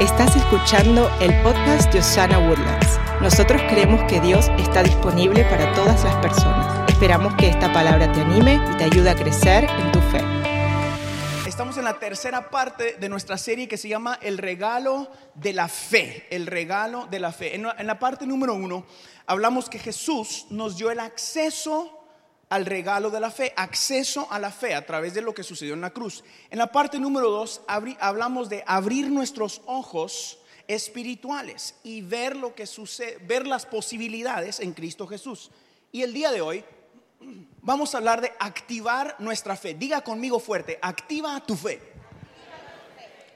Estás escuchando el podcast de Osana Woodlands. Nosotros creemos que Dios está disponible para todas las personas. Esperamos que esta palabra te anime y te ayude a crecer en tu fe. Estamos en la tercera parte de nuestra serie que se llama El regalo de la fe. El regalo de la fe. En la, parte número uno hablamos que Jesús nos dio el acceso al regalo de la fe, acceso a la fe a través de lo que sucedió en la cruz. En la parte número dos hablamos de abrir nuestros ojos espirituales y ver lo que sucede, ver las posibilidades en Cristo Jesús. Y el día de hoy vamos a hablar de activar nuestra fe. Diga conmigo fuerte, activa tu fe.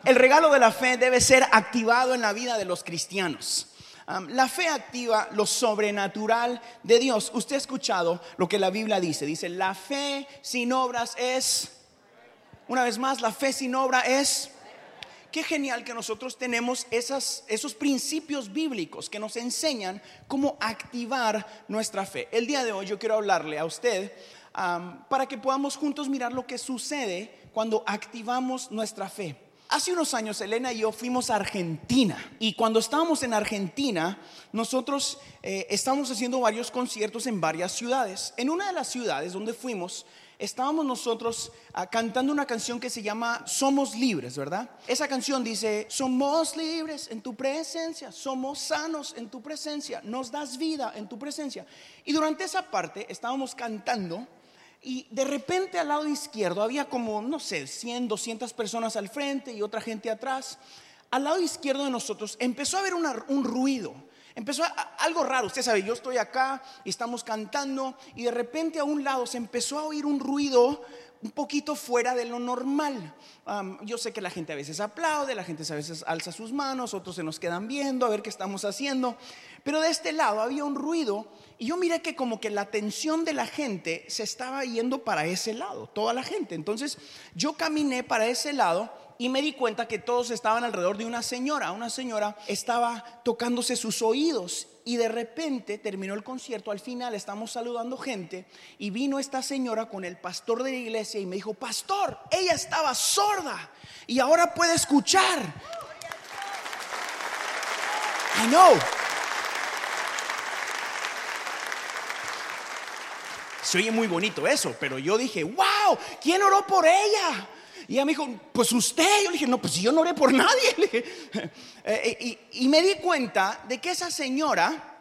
El regalo de la fe debe ser activado en la vida de los cristianos la fe activa lo sobrenatural de Dios. Usted ha escuchado lo que la Biblia dice. Dice, la fe sin obras es, una vez más, la fe sin obra es... Qué genial que nosotros tenemos esos principios bíblicos que nos enseñan cómo activar nuestra fe. El día de hoy yo quiero hablarle a usted para que podamos juntos mirar lo que sucede cuando activamos nuestra fe. Hace unos años Elena y yo fuimos a Argentina y cuando estábamos en Argentina nosotros eh, estábamos haciendo varios conciertos en varias ciudades. En una de las ciudades donde fuimos estábamos nosotros ah, cantando una canción que se llama Somos libres, ¿verdad? Esa canción dice, somos libres en tu presencia, somos sanos en tu presencia, nos das vida en tu presencia. Y durante esa parte estábamos cantando y de repente al lado izquierdo había como, no sé, 100, 200 personas al frente y otra gente atrás. Al lado izquierdo de nosotros empezó a haber un ruido. Empezó algo raro, usted sabe, yo estoy acá y estamos cantando y de repente a un lado se empezó a oír un ruido un poquito fuera de lo normal. yo sé que la gente a veces aplaude, la gente a veces alza sus manos, otros se nos quedan viendo a ver qué estamos haciendo, pero de este lado había un ruido y yo miré que como que la atención de la gente se estaba yendo para ese lado, toda la gente. Entonces yo caminé para ese lado y me di cuenta que todos estaban alrededor de una señora. Una señora estaba tocándose sus oídos y de repente terminó el concierto. Al final estamos saludando gente y vino esta señora con el pastor de la iglesia y me dijo, pastor, ella estaba sorda y ahora puede escuchar. I know. Se oye muy bonito eso, pero yo dije, wow, ¿quién oró por ella? Y ella me dijo, pues usted. Yo le dije, no, pues yo no oré por nadie. Eh, y, y me di cuenta de que esa señora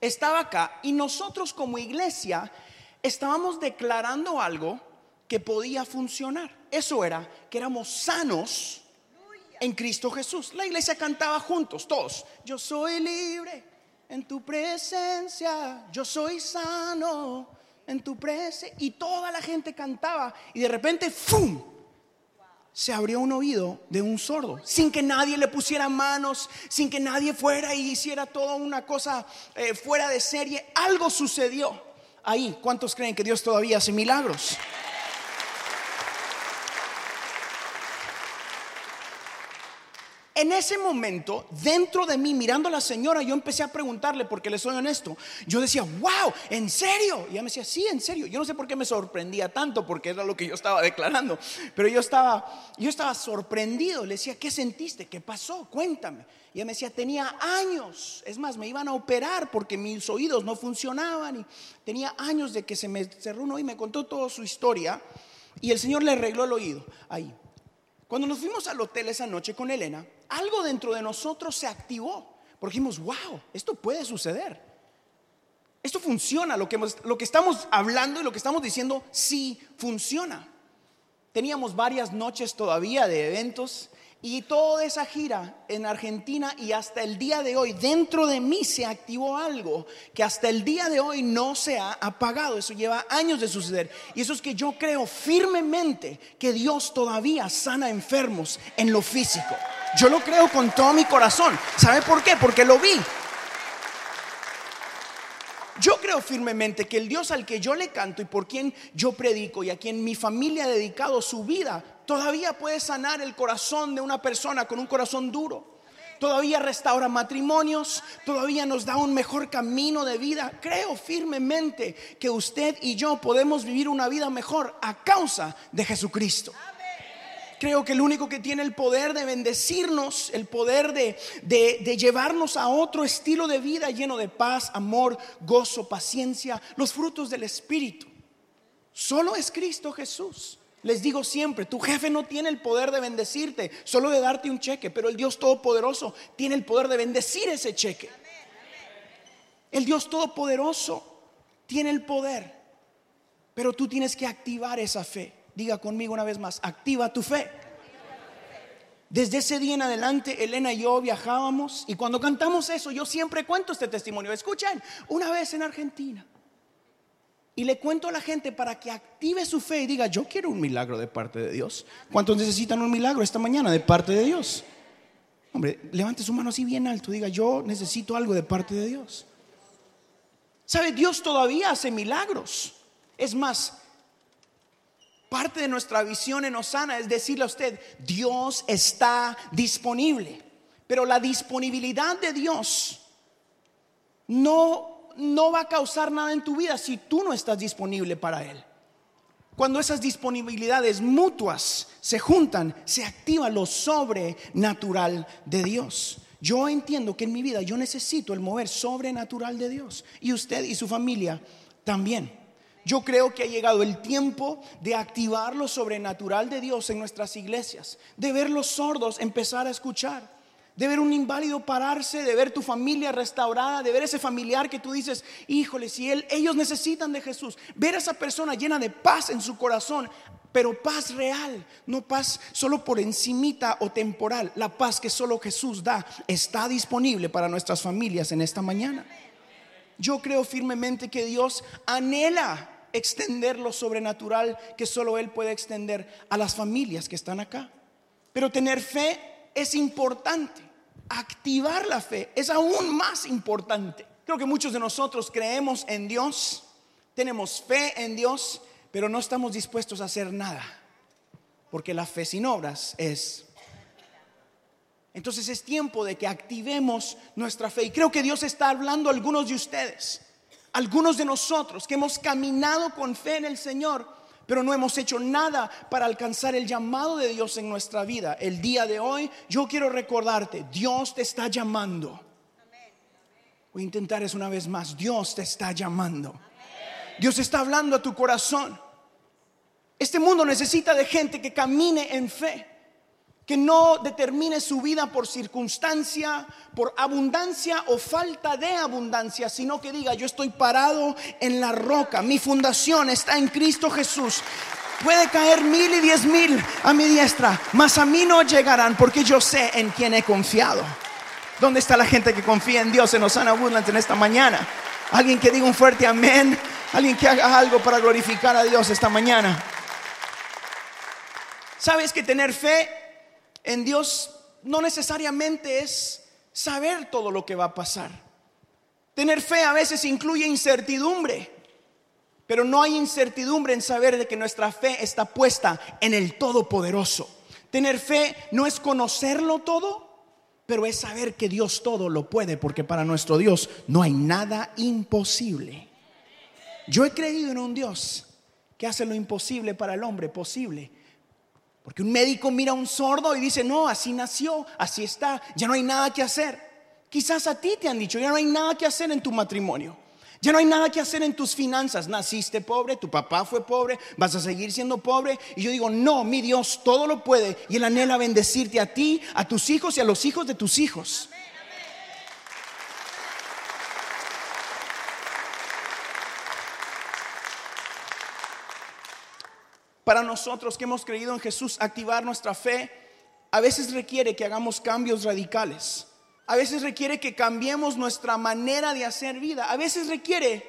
estaba acá y nosotros como iglesia estábamos declarando algo que podía funcionar. Eso era que éramos sanos en Cristo Jesús. La iglesia cantaba juntos, todos. Yo soy libre en tu presencia, yo soy sano en tu presencia. Y toda la gente cantaba. Y de repente, ¡fum! Se abrió un oído de un sordo, sin que nadie le pusiera manos, sin que nadie fuera y hiciera toda una cosa eh, fuera de serie. Algo sucedió ahí. ¿Cuántos creen que Dios todavía hace milagros? En ese momento, dentro de mí, mirando a la señora, yo empecé a preguntarle, porque le soy honesto, yo decía, wow, ¿en serio? Y ella me decía, sí, en serio. Yo no sé por qué me sorprendía tanto, porque era lo que yo estaba declarando, pero yo estaba, yo estaba sorprendido. Le decía, ¿qué sentiste? ¿Qué pasó? Cuéntame. Y ella me decía, tenía años, es más, me iban a operar porque mis oídos no funcionaban y tenía años de que se me cerró uno y me contó toda su historia y el Señor le arregló el oído ahí. Cuando nos fuimos al hotel esa noche con Elena, algo dentro de nosotros se activó. Porque dijimos, wow, esto puede suceder. Esto funciona. Lo que, lo que estamos hablando y lo que estamos diciendo sí funciona. Teníamos varias noches todavía de eventos y toda esa gira en Argentina y hasta el día de hoy, dentro de mí se activó algo que hasta el día de hoy no se ha apagado. Eso lleva años de suceder. Y eso es que yo creo firmemente que Dios todavía sana enfermos en lo físico. Yo lo creo con todo mi corazón. ¿Sabe por qué? Porque lo vi. Yo creo firmemente que el Dios al que yo le canto y por quien yo predico y a quien mi familia ha dedicado su vida, todavía puede sanar el corazón de una persona con un corazón duro. Todavía restaura matrimonios, todavía nos da un mejor camino de vida. Creo firmemente que usted y yo podemos vivir una vida mejor a causa de Jesucristo Creo que el único que tiene el poder de bendecirnos, el poder de, de, llevarnos a otro estilo de vida lleno de paz, amor, gozo, paciencia, los frutos del Espíritu. Solo es Cristo Jesús. Les digo siempre, tu jefe no tiene el poder de bendecirte, solo de darte un cheque, pero el Dios Todopoderoso tiene el poder de bendecir ese cheque. El Dios Todopoderoso tiene el poder, pero tú tienes que activar esa fe. Diga conmigo una vez más, activa tu fe. Desde ese día en adelante, Elena y yo viajábamos y cuando cantamos eso, yo siempre cuento este testimonio. Escuchen, una vez en Argentina, y le cuento a la gente para que active su fe y diga, yo quiero un milagro de parte de Dios. ¿Cuántos necesitan un milagro esta mañana de parte de Dios? Hombre, levante su mano así bien alto, diga, yo necesito algo de parte de Dios. ¿Sabe? Dios todavía hace milagros. Es más, parte de nuestra visión en Osana es decirle a usted, Dios está disponible. Pero la disponibilidad de Dios no no va a causar nada en tu vida si tú no estás disponible para Él. Cuando esas disponibilidades mutuas se juntan, se activa lo sobrenatural de Dios. Yo entiendo que en mi vida yo necesito el mover sobrenatural de Dios. Y usted y su familia también. Yo creo que ha llegado el tiempo de activar lo sobrenatural de Dios en nuestras iglesias, de ver los sordos empezar a escuchar de ver un inválido pararse, de ver tu familia restaurada, de ver ese familiar que tú dices, híjole, si él, ellos necesitan de Jesús, ver a esa persona llena de paz en su corazón, pero paz real, no paz solo por encimita o temporal, la paz que solo Jesús da está disponible para nuestras familias en esta mañana. Yo creo firmemente que Dios anhela extender lo sobrenatural que solo Él puede extender a las familias que están acá. Pero tener fe es importante. Activar la fe es aún más importante. Creo que muchos de nosotros creemos en Dios, tenemos fe en Dios, pero no estamos dispuestos a hacer nada. Porque la fe sin obras es... Entonces es tiempo de que activemos nuestra fe. Y creo que Dios está hablando a algunos de ustedes, algunos de nosotros que hemos caminado con fe en el Señor pero no hemos hecho nada para alcanzar el llamado de Dios en nuestra vida. El día de hoy yo quiero recordarte, Dios te está llamando. Voy a intentar eso una vez más, Dios te está llamando. Dios está hablando a tu corazón. Este mundo necesita de gente que camine en fe que no determine su vida por circunstancia, por abundancia o falta de abundancia, sino que diga, yo estoy parado en la roca, mi fundación está en Cristo Jesús. Puede caer mil y diez mil a mi diestra, mas a mí no llegarán porque yo sé en quién he confiado. ¿Dónde está la gente que confía en Dios en Osana Woodlands en esta mañana? Alguien que diga un fuerte amén, alguien que haga algo para glorificar a Dios esta mañana. ¿Sabes que tener fe en Dios no necesariamente es saber todo lo que va a pasar. Tener fe a veces incluye incertidumbre, pero no hay incertidumbre en saber de que nuestra fe está puesta en el Todopoderoso. Tener fe no es conocerlo todo, pero es saber que Dios todo lo puede, porque para nuestro Dios no hay nada imposible. Yo he creído en un Dios que hace lo imposible para el hombre posible porque un médico mira a un sordo y dice, no, así nació, así está, ya no hay nada que hacer. Quizás a ti te han dicho, ya no hay nada que hacer en tu matrimonio. Ya no hay nada que hacer en tus finanzas. Naciste pobre, tu papá fue pobre, vas a seguir siendo pobre. Y yo digo, no, mi Dios todo lo puede. Y Él anhela bendecirte a ti, a tus hijos y a los hijos de tus hijos. Para nosotros que hemos creído en Jesús, activar nuestra fe a veces requiere que hagamos cambios radicales. A veces requiere que cambiemos nuestra manera de hacer vida. A veces requiere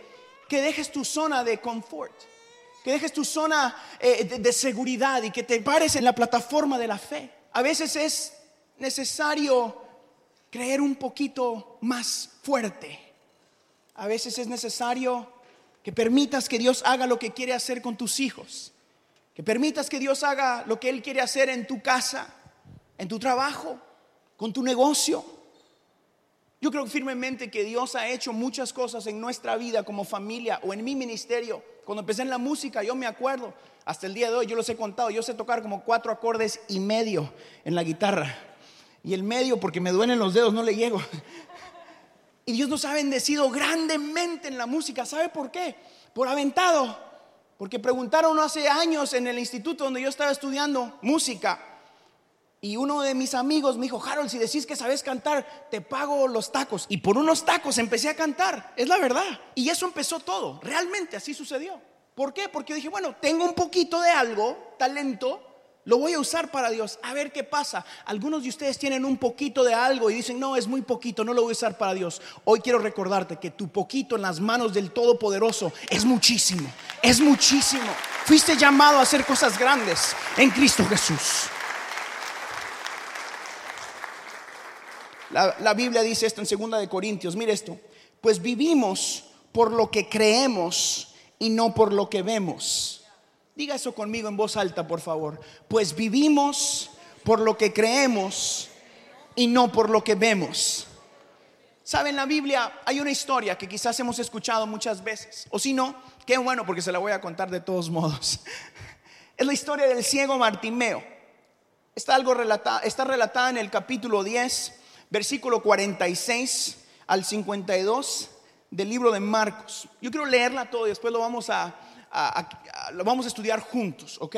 que dejes tu zona de confort, que dejes tu zona eh, de, seguridad y que te pares en la plataforma de la fe. A veces es necesario creer un poquito más fuerte. A veces es necesario que permitas que Dios haga lo que quiere hacer con tus hijos. Que permitas que Dios haga lo que Él quiere hacer en tu casa, en tu trabajo, con tu negocio. Yo creo firmemente que Dios ha hecho muchas cosas en nuestra vida como familia o en mi ministerio Cuando empecé en la música, yo me acuerdo, hasta el día de hoy, yo los he contado, yo sé tocar como cuatro acordes y medio en la guitarra. Y el medio, porque me duelen los dedos, no le llego. Y Dios nos ha bendecido grandemente en la música. ¿Sabe por qué? Por aventado. Porque preguntaron hace años en el instituto donde yo estaba estudiando música. Y uno de mis amigos me dijo, Harold, si decís que sabes cantar, te pago los tacos. Y por unos tacos empecé a cantar. Es la verdad. Y eso empezó todo. Realmente así sucedió. ¿Por qué? Porque yo dije, bueno, tengo un poquito de algo, talento, lo voy a usar para Dios, a ver qué pasa. Algunos de ustedes tienen un poquito de algo y dicen, no, es muy poquito, no lo voy a usar para Dios. Hoy quiero recordarte que tu poquito en las manos del Todopoderoso es muchísimo, es muchísimo. Fuiste llamado a hacer cosas grandes en Cristo Jesús. La, Biblia dice esto en segunda de Corintios, mire esto, pues vivimos por lo que creemos y no por lo que vemos. Diga eso conmigo en voz alta, por favor. Pues vivimos por lo que creemos y no por lo que vemos. ¿Saben? En la Biblia hay una historia que quizás hemos escuchado muchas veces. O si no, qué bueno porque se la voy a contar de todos modos. Es la historia del ciego Martimeo. Está, algo relatada, está relatada en el capítulo 10, versículo 46 al 52 del libro de Marcos. Yo quiero leerla todo y después lo vamos a, lo vamos a estudiar juntos, ¿ok?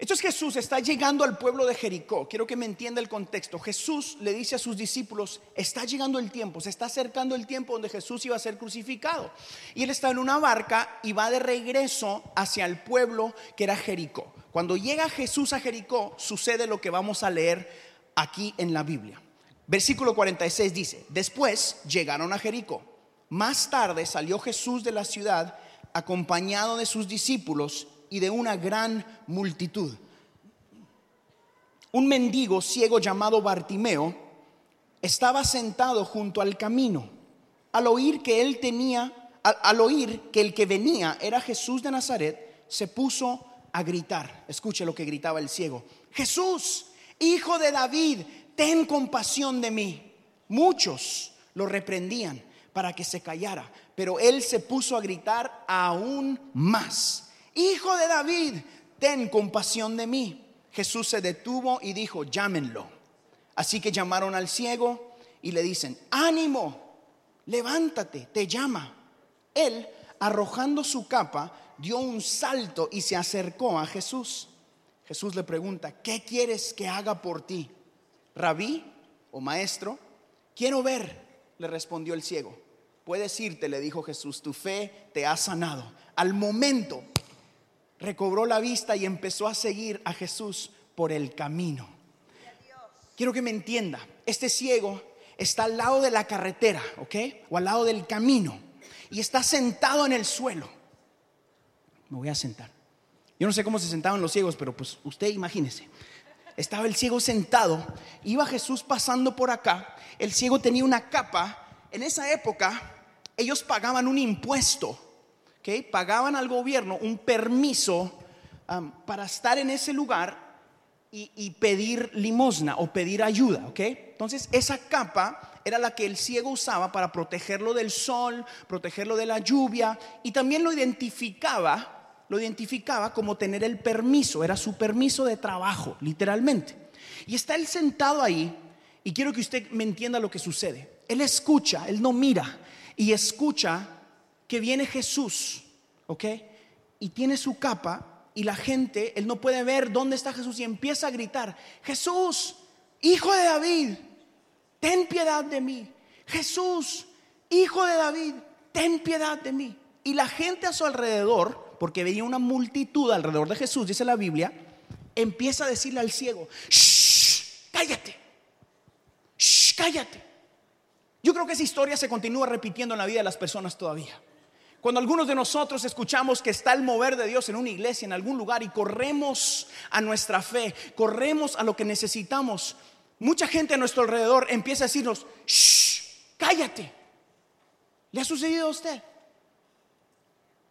Esto es Jesús, está llegando al pueblo de Jericó. Quiero que me entienda el contexto. Jesús le dice a sus discípulos, está llegando el tiempo, se está acercando el tiempo donde Jesús iba a ser crucificado. Y él está en una barca y va de regreso hacia el pueblo que era Jericó. Cuando llega Jesús a Jericó, sucede lo que vamos a leer aquí en la Biblia. Versículo 46 dice, después llegaron a Jericó. Más tarde salió Jesús de la ciudad acompañado de sus discípulos y de una gran multitud. Un mendigo ciego llamado Bartimeo estaba sentado junto al camino. Al oír que él tenía, al, oír que el que venía era Jesús de Nazaret, se puso a gritar. Escuche lo que gritaba el ciego. Jesús, hijo de David, ten compasión de mí. Muchos lo reprendían para que se callara, pero él se puso a gritar aún más, Hijo de David, ten compasión de mí. Jesús se detuvo y dijo, llámenlo. Así que llamaron al ciego y le dicen, ánimo, levántate, te llama. Él, arrojando su capa, dio un salto y se acercó a Jesús. Jesús le pregunta, ¿qué quieres que haga por ti? Rabí o maestro, quiero ver, le respondió el ciego. Puedes irte, le dijo Jesús, tu fe te ha sanado. Al momento recobró la vista y empezó a seguir a Jesús por el camino. Quiero que me entienda, este ciego está al lado de la carretera, ¿ok? O al lado del camino y está sentado en el suelo. Me voy a sentar. Yo no sé cómo se sentaban los ciegos, pero pues usted imagínese. Estaba el ciego sentado, iba Jesús pasando por acá, el ciego tenía una capa, en esa época ellos pagaban un impuesto, ¿okay? pagaban al gobierno un permiso um, para estar en ese lugar y, pedir limosna o pedir ayuda. Entonces esa capa era la que el ciego usaba para protegerlo del sol, protegerlo de la lluvia y también lo identificaba lo identificaba como tener el permiso, era su permiso de trabajo, literalmente. Y está él sentado ahí, y quiero que usted me entienda lo que sucede. Él escucha, él no mira, y escucha que viene Jesús, ¿ok? Y tiene su capa y la gente, él no puede ver dónde está Jesús y empieza a gritar, Jesús, hijo de David, ten piedad de mí. Jesús, hijo de David, ten piedad de mí. Y la gente a su alrededor, porque veía una multitud alrededor de Jesús, dice la Biblia, empieza a decirle al ciego, shh, cállate, shh, cállate. Yo creo que esa historia se continúa repitiendo en la vida de las personas todavía. Cuando algunos de nosotros escuchamos que está el mover de Dios en una iglesia, en algún lugar, y corremos a nuestra fe, corremos a lo que necesitamos, mucha gente a nuestro alrededor empieza a decirnos, shh, cállate. ¿Le ha sucedido a usted?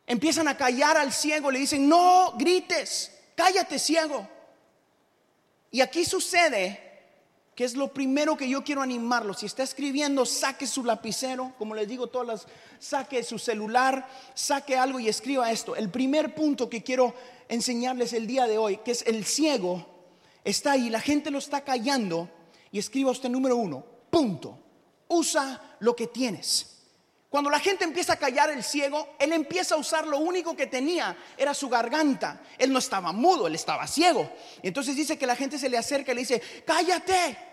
Empiezan a callar al ciego, le dicen, no grites, cállate ciego. Y aquí sucede que es lo primero que yo quiero animarlo. Si está escribiendo, saque su lapicero, como les digo todas las, saque su celular, saque algo y escriba esto. El primer punto que quiero enseñarles el día de hoy, que es el ciego, está ahí, la gente lo está callando y escriba usted número uno, punto. Usa lo que tienes. Cuando la gente empieza a callar el ciego, él empieza a usar lo único que tenía, era su garganta. Él no estaba mudo, él estaba ciego. Entonces dice que la gente se le acerca y le dice, cállate.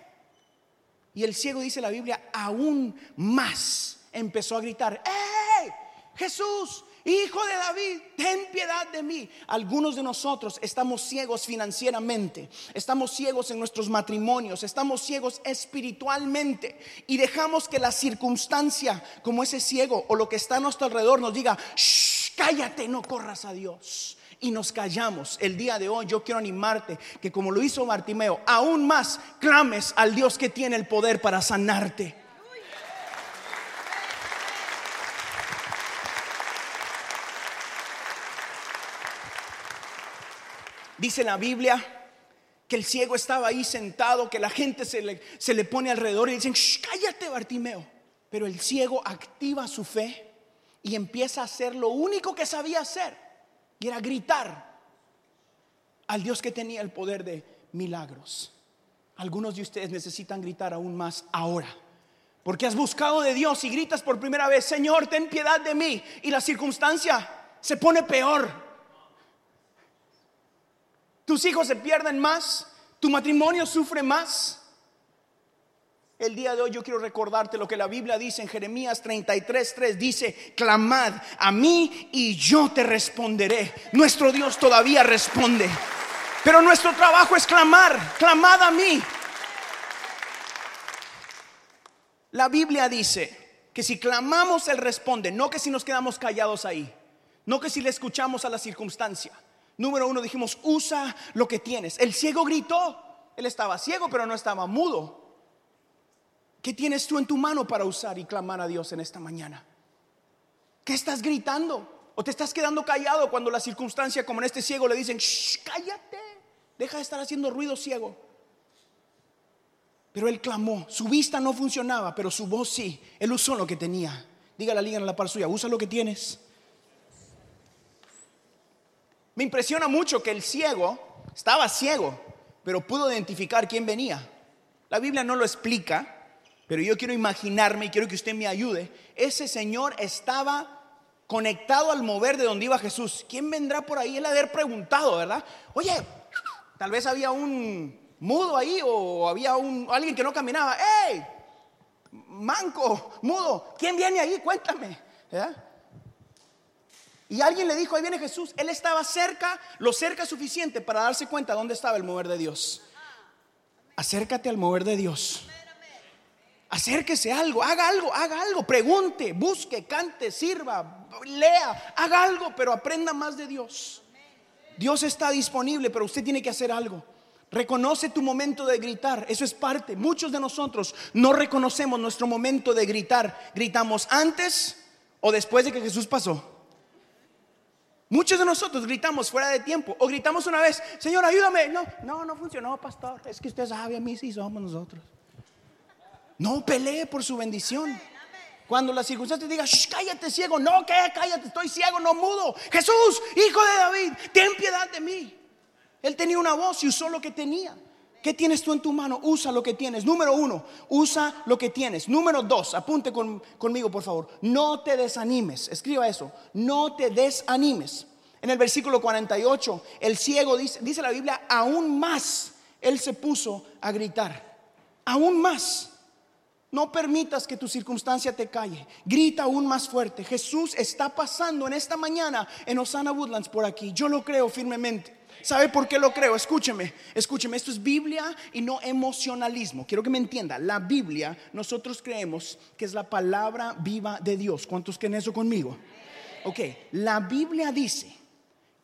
Y el ciego dice la Biblia, aún más empezó a gritar, ¡eh! Jesús, Hijo de David, ten piedad de mí. Algunos de nosotros estamos ciegos financieramente, estamos ciegos en nuestros matrimonios, estamos ciegos espiritualmente y dejamos que la circunstancia, como ese ciego o lo que está a nuestro alrededor, nos diga, Shh, cállate, no corras a Dios y nos callamos. El día de hoy yo quiero animarte que como lo hizo Bartimeo, aún más clames al Dios que tiene el poder para sanarte. Dice la Biblia que el ciego estaba ahí sentado, que la gente se le, se le pone alrededor y dicen, cállate Bartimeo. Pero el ciego activa su fe y empieza a hacer lo único que sabía hacer, y era gritar al Dios que tenía el poder de milagros. Algunos de ustedes necesitan gritar aún más ahora. Porque has buscado de Dios y gritas por primera vez, Señor, ten piedad de mí. Y la circunstancia se pone peor. Tus hijos se pierden más, tu matrimonio sufre más. El día de hoy yo quiero recordarte lo que la Biblia dice en Jeremías 33:3 dice, "Clamad a mí y yo te responderé." Nuestro Dios todavía responde. Pero nuestro trabajo es clamar, clamad a mí. La Biblia dice que si clamamos Él responde, no que si nos quedamos callados ahí, no que si le escuchamos a la circunstancia. Número uno dijimos, usa lo que tienes. El ciego gritó. Él estaba ciego, pero no estaba mudo. ¿Qué tienes tú en tu mano para usar y clamar a Dios en esta mañana? ¿Qué estás gritando? ¿O te estás quedando callado cuando la circunstancia como en este ciego le dicen, Shh, cállate, deja de estar haciendo ruido ciego? Pero él clamó, su vista no funcionaba, pero su voz sí, él usó lo que tenía. Diga la liga en la par suya, usa lo que tienes. Me impresiona mucho que el ciego estaba ciego, pero pudo identificar quién venía. La Biblia no lo explica, pero yo quiero imaginarme y quiero que usted me ayude. Ese señor estaba conectado al mover de donde iba Jesús. ¿Quién vendrá por ahí? Él haber preguntado, ¿verdad? Oye, tal vez había un mudo ahí o había un, alguien que no caminaba. ¡Ey! Manco, mudo, ¿quién viene ahí? Cuéntame. ¿verdad? Y alguien le dijo, ahí viene Jesús. Él estaba cerca, lo cerca suficiente para darse cuenta dónde estaba el mover de Dios. Acércate al mover de Dios. Acérquese a algo, haga algo, haga algo, pregunte, busque, cante, sirva, lea, haga algo, pero aprenda más de Dios. Dios está disponible, pero usted tiene que hacer algo. Reconoce tu momento de gritar, eso es parte. Muchos de nosotros no reconocemos nuestro momento de gritar. Gritamos antes o después de que Jesús pasó. Muchos de nosotros gritamos fuera de tiempo o gritamos una vez, Señor, ayúdame. No, no, no funcionó, pastor. Es que usted sabe, a mí sí somos nosotros. No pelee por su bendición. Cuando la circunstancia diga, cállate ciego, no, que cállate, estoy ciego, no mudo. Jesús, hijo de David, ten piedad de mí. Él tenía una voz y usó lo que tenía. ¿Qué tienes tú en tu mano? Usa lo que tienes. Número uno, usa lo que tienes. Número dos, apunte conmigo por favor. No te desanimes. Escriba eso. No te desanimes. En el versículo 48, el ciego dice, dice la Biblia, aún más él se puso a gritar. Aún más. No permitas que tu circunstancia te calle. Grita aún más fuerte. Jesús está pasando en esta mañana en Osana Woodlands por aquí. Yo lo creo firmemente. ¿Sabe por qué lo creo? Escúcheme, escúcheme, esto es Biblia y no emocionalismo. Quiero que me entienda, la Biblia nosotros creemos que es la palabra viva de Dios. ¿Cuántos creen eso conmigo? Ok, la Biblia dice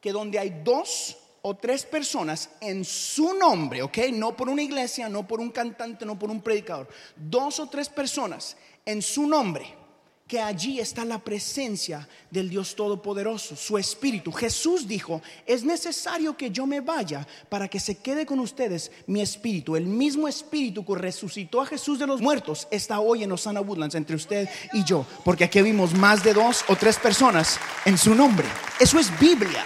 que donde hay dos o tres personas en su nombre, ok, no por una iglesia, no por un cantante, no por un predicador, dos o tres personas en su nombre que allí está la presencia del Dios Todopoderoso, su Espíritu. Jesús dijo, es necesario que yo me vaya para que se quede con ustedes mi Espíritu. El mismo Espíritu que resucitó a Jesús de los muertos está hoy en Osana Woodlands entre usted y yo, porque aquí vimos más de dos o tres personas en su nombre. Eso es Biblia.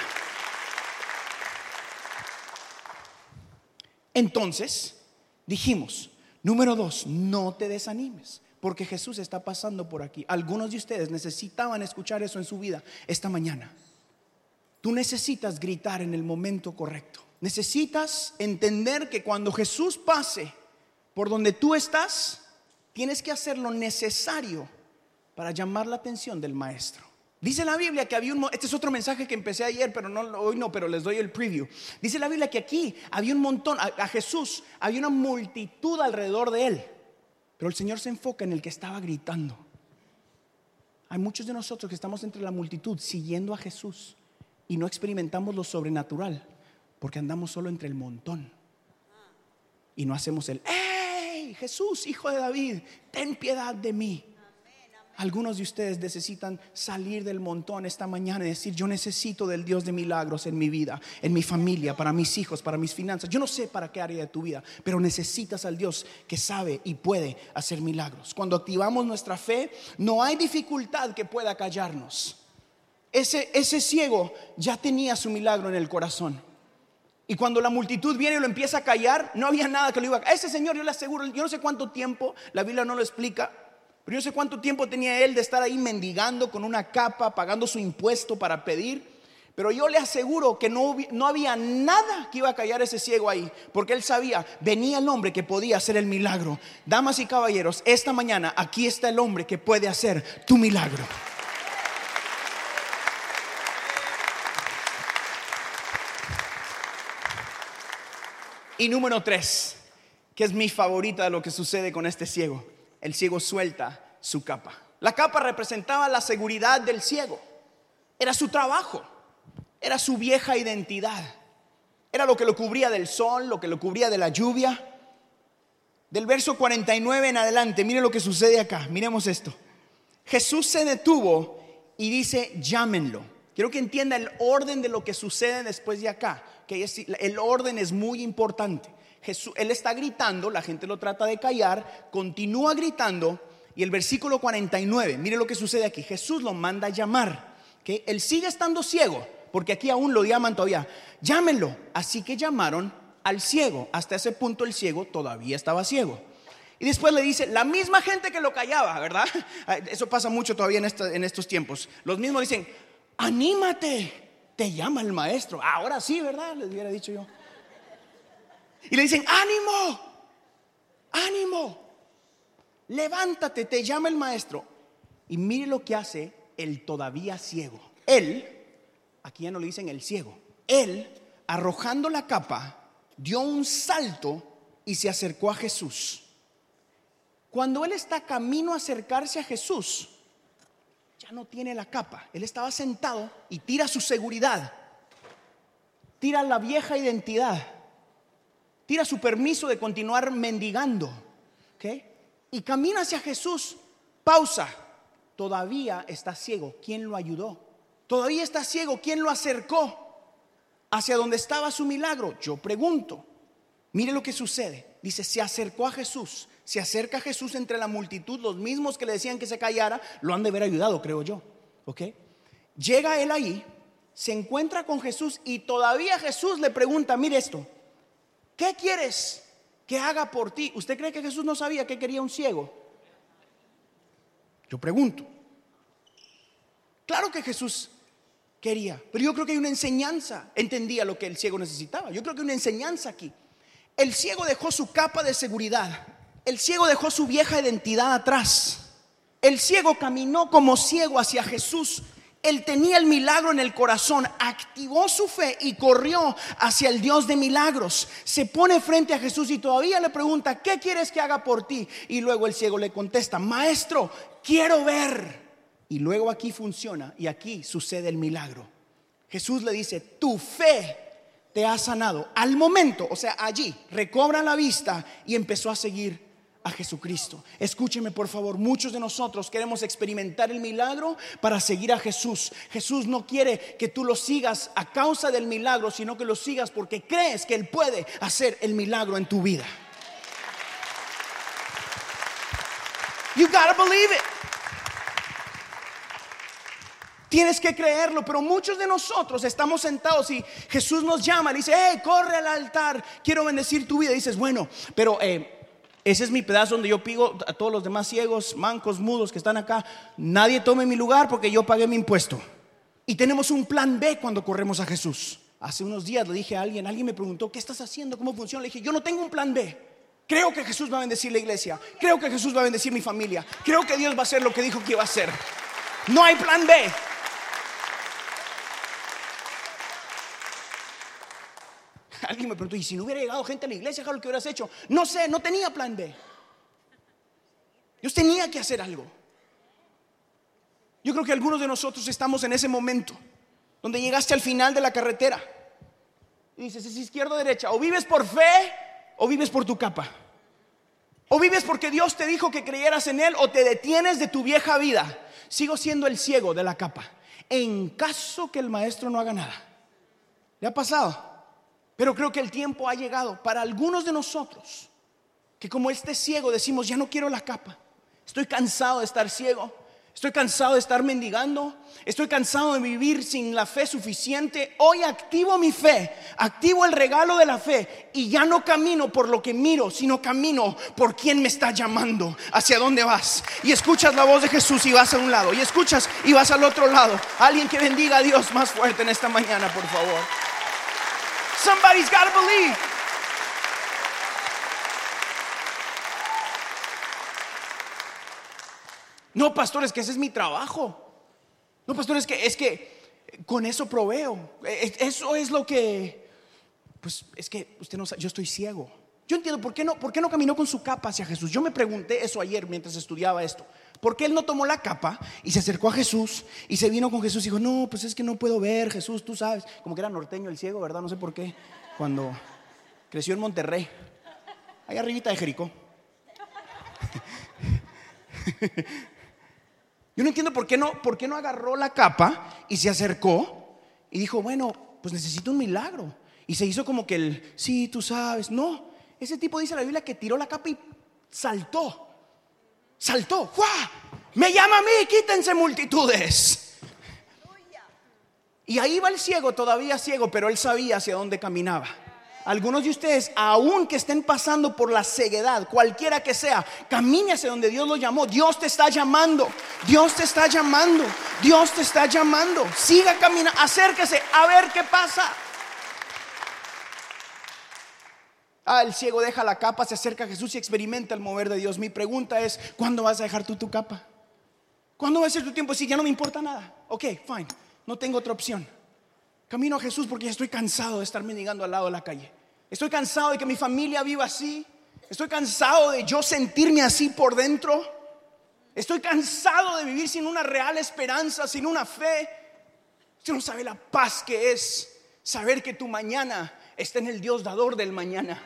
Entonces, dijimos, número dos, no te desanimes porque Jesús está pasando por aquí. Algunos de ustedes necesitaban escuchar eso en su vida esta mañana. Tú necesitas gritar en el momento correcto. Necesitas entender que cuando Jesús pase por donde tú estás, tienes que hacer lo necesario para llamar la atención del maestro. Dice la Biblia que había un este es otro mensaje que empecé ayer, pero no hoy no, pero les doy el preview. Dice la Biblia que aquí había un montón a Jesús, había una multitud alrededor de él. Pero el Señor se enfoca en el que estaba gritando. Hay muchos de nosotros que estamos entre la multitud siguiendo a Jesús y no experimentamos lo sobrenatural porque andamos solo entre el montón. Y no hacemos el, ¡Hey! Jesús, hijo de David, ten piedad de mí. Algunos de ustedes necesitan salir del montón esta mañana y decir, yo necesito del Dios de milagros en mi vida, en mi familia, para mis hijos, para mis finanzas. Yo no sé para qué área de tu vida, pero necesitas al Dios que sabe y puede hacer milagros. Cuando activamos nuestra fe, no hay dificultad que pueda callarnos. Ese, ese ciego ya tenía su milagro en el corazón. Y cuando la multitud viene y lo empieza a callar, no había nada que lo iba a... Ese señor, yo le aseguro, yo no sé cuánto tiempo, la Biblia no lo explica, pero yo sé cuánto tiempo tenía él de estar ahí mendigando con una capa, pagando su impuesto para pedir. Pero yo le aseguro que no, no, había nada que iba a callar ese ciego ahí, porque él sabía, venía el hombre que podía hacer el milagro. Damas y caballeros, esta mañana aquí está el hombre que puede hacer tu milagro. Y número tres, que es mi favorita de lo que sucede con este ciego el ciego suelta su capa. La capa representaba la seguridad del ciego. Era su trabajo, era su vieja identidad. Era lo que lo cubría del sol, lo que lo cubría de la lluvia. Del verso 49 en adelante, mire lo que sucede acá, miremos esto. Jesús se detuvo y dice, llámenlo. Quiero que entienda el orden de lo que sucede después de acá, que el orden es muy importante él está gritando, la gente lo trata de callar, continúa gritando y el versículo 49, mire lo que sucede aquí, Jesús lo manda a llamar, que él sigue estando ciego, porque aquí aún lo llaman todavía, llámenlo, así que llamaron al ciego, hasta ese punto el ciego todavía estaba ciego. Y después le dice, la misma gente que lo callaba, ¿verdad? Eso pasa mucho todavía en, en estos tiempos. Los mismos dicen, anímate, te llama el maestro. Ahora sí, ¿verdad? Les hubiera dicho yo. Y le dicen, ánimo, ánimo, levántate, te llama el maestro. Y mire lo que hace el todavía ciego. Él, aquí ya no le dicen el ciego, él, arrojando la capa, dio un salto y se acercó a Jesús. Cuando él está camino a acercarse a Jesús, ya no tiene la capa. Él estaba sentado y tira su seguridad, tira la vieja identidad tira su permiso de continuar mendigando. Y camina hacia Jesús. Pausa. Todavía está ciego. ¿Quién lo ayudó? Todavía está ciego. ¿Quién lo acercó? Hacia donde estaba su milagro. Yo pregunto. Mire lo que sucede. Dice, se acercó a Jesús. Se acerca a Jesús entre la multitud. Los mismos que le decían que se callara, lo han de haber ayudado, creo yo. ¿Ok? Llega él ahí, se encuentra con Jesús y todavía Jesús le pregunta, mire esto, ¿qué quieres que haga por ti? ¿Usted cree que Jesús no sabía que quería un ciego? Yo pregunto. Claro que Jesús quería, pero yo creo que hay una enseñanza, entendía lo que el ciego necesitaba. Yo creo que hay una enseñanza aquí. El ciego dejó su capa de seguridad, el ciego dejó su vieja identidad atrás. El ciego caminó como ciego hacia Jesús él tenía el milagro en el corazón, activó su fe y corrió hacia el Dios de milagros. Se pone frente a Jesús y todavía le pregunta, ¿qué quieres que haga por ti? Y luego el ciego le contesta, maestro, quiero ver. Y luego aquí funciona y aquí sucede el milagro. Jesús le dice, tu fe te ha sanado. Al momento, o sea, allí, recobra la vista y empezó a seguir a Jesucristo. Escúcheme por favor, muchos de nosotros queremos experimentar el milagro para seguir a Jesús. Jesús no quiere que tú lo sigas a causa del milagro, sino que lo sigas porque crees que Él puede hacer el milagro en tu vida. You gotta believe it. Tienes que creerlo, pero muchos de nosotros estamos sentados y Jesús nos llama, y dice, hey, corre al altar, quiero bendecir tu vida. Dices, bueno, pero eh, ese es mi pedazo donde yo pido a todos los demás ciegos, mancos, mudos que están acá, nadie tome mi lugar porque yo pagué mi impuesto. Y tenemos un plan B cuando corremos a Jesús. Hace unos días le dije a alguien, alguien me preguntó, ¿qué estás haciendo? ¿Cómo funciona? Le dije, yo no tengo un plan B. Creo que Jesús va a bendecir la iglesia. Creo que Jesús va a bendecir mi familia. Creo que Dios va a hacer lo que dijo que iba a hacer. No hay plan B. Alguien me preguntó, ¿y si no hubiera llegado gente a la iglesia, que hubieras hecho? No sé, no tenía plan B. Dios tenía que hacer algo. Yo creo que algunos de nosotros estamos en ese momento donde llegaste al final de la carretera y dices, es izquierda o derecha, o vives por fe o vives por tu capa. O vives porque Dios te dijo que creyeras en Él o te detienes de tu vieja vida. Sigo siendo el ciego de la capa. En caso que el maestro no haga nada. ¿Le ha pasado? Pero creo que el tiempo ha llegado para algunos de nosotros que como este ciego decimos, ya no quiero la capa. Estoy cansado de estar ciego. Estoy cansado de estar mendigando. Estoy cansado de vivir sin la fe suficiente. Hoy activo mi fe, activo el regalo de la fe y ya no camino por lo que miro, sino camino por quien me está llamando, hacia dónde vas. Y escuchas la voz de Jesús y vas a un lado. Y escuchas y vas al otro lado. Alguien que bendiga a Dios más fuerte en esta mañana, por favor. Somebody's got to believe. No, pastores, que ese es mi trabajo. No, pastores, que es que con eso proveo. Eso es lo que, pues es que usted no sabe, yo estoy ciego. Yo entiendo por qué no, por qué no caminó con su capa hacia Jesús. Yo me pregunté eso ayer mientras estudiaba esto. ¿Por qué él no tomó la capa y se acercó a Jesús y se vino con Jesús y dijo, no, pues es que no puedo ver, Jesús, tú sabes. Como que era norteño el ciego, ¿verdad? No sé por qué. Cuando creció en Monterrey, ahí arribita de Jericó. Yo no entiendo por qué no, por qué no agarró la capa y se acercó y dijo, bueno, pues necesito un milagro. Y se hizo como que el, sí, tú sabes. No, ese tipo dice la Biblia que tiró la capa y saltó. Saltó. Me llama a mí, quítense multitudes. Y ahí va el ciego, todavía ciego, pero él sabía hacia dónde caminaba. Algunos de ustedes, aun que estén pasando por la ceguedad, cualquiera que sea, camine hacia donde Dios lo llamó. Dios te está llamando. Dios te está llamando. Dios te está llamando. Siga caminando. Acérquese a ver qué pasa. Ah, el ciego deja la capa, se acerca a Jesús y experimenta el mover de Dios. Mi pregunta es, ¿cuándo vas a dejar tú tu capa? ¿Cuándo va a ser tu tiempo? Si ya no me importa nada. Ok, fine. No tengo otra opción. Camino a Jesús porque ya estoy cansado de estar mendigando al lado de la calle. Estoy cansado de que mi familia viva así. Estoy cansado de yo sentirme así por dentro. Estoy cansado de vivir sin una real esperanza, sin una fe. Usted no sabe la paz que es saber que tu mañana está en el Dios dador del mañana.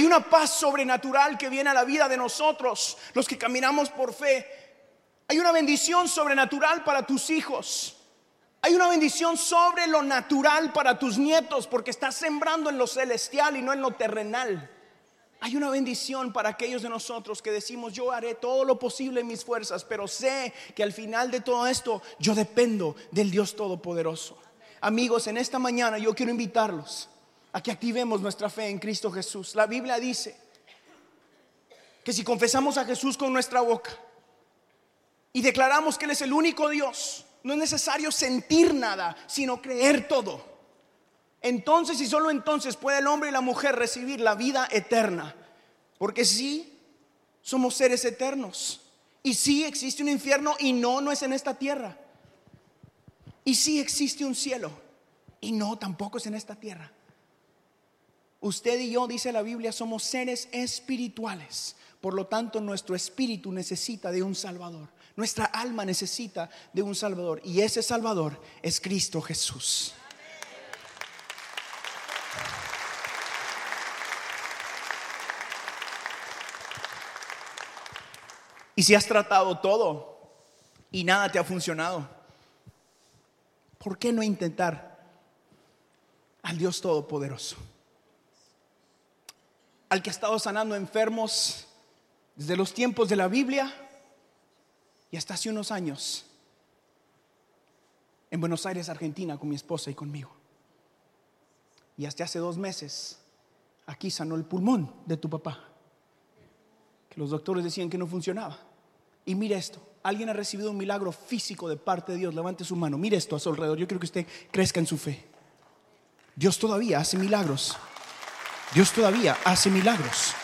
Hay una paz sobrenatural que viene a la vida de nosotros, los que caminamos por fe. Hay una bendición sobrenatural para tus hijos. Hay una bendición sobre lo natural para tus nietos, porque estás sembrando en lo celestial y no en lo terrenal. Hay una bendición para aquellos de nosotros que decimos, yo haré todo lo posible en mis fuerzas, pero sé que al final de todo esto yo dependo del Dios Todopoderoso. Amigos, en esta mañana yo quiero invitarlos a que activemos nuestra fe en Cristo Jesús. La Biblia dice que si confesamos a Jesús con nuestra boca y declaramos que Él es el único Dios, no es necesario sentir nada, sino creer todo. Entonces y solo entonces puede el hombre y la mujer recibir la vida eterna. Porque sí, somos seres eternos. Y sí existe un infierno y no, no es en esta tierra. Y sí existe un cielo y no, tampoco es en esta tierra. Usted y yo, dice la Biblia, somos seres espirituales. Por lo tanto, nuestro espíritu necesita de un Salvador. Nuestra alma necesita de un Salvador. Y ese Salvador es Cristo Jesús. Y si has tratado todo y nada te ha funcionado, ¿por qué no intentar al Dios Todopoderoso? Al que ha estado sanando enfermos desde los tiempos de la Biblia y hasta hace unos años en Buenos Aires, Argentina, con mi esposa y conmigo. Y hasta hace dos meses aquí sanó el pulmón de tu papá, que los doctores decían que no funcionaba. Y mire esto, alguien ha recibido un milagro físico de parte de Dios, levante su mano, mire esto a su alrededor, yo quiero que usted crezca en su fe. Dios todavía hace milagros. Dios todavía hace milagros.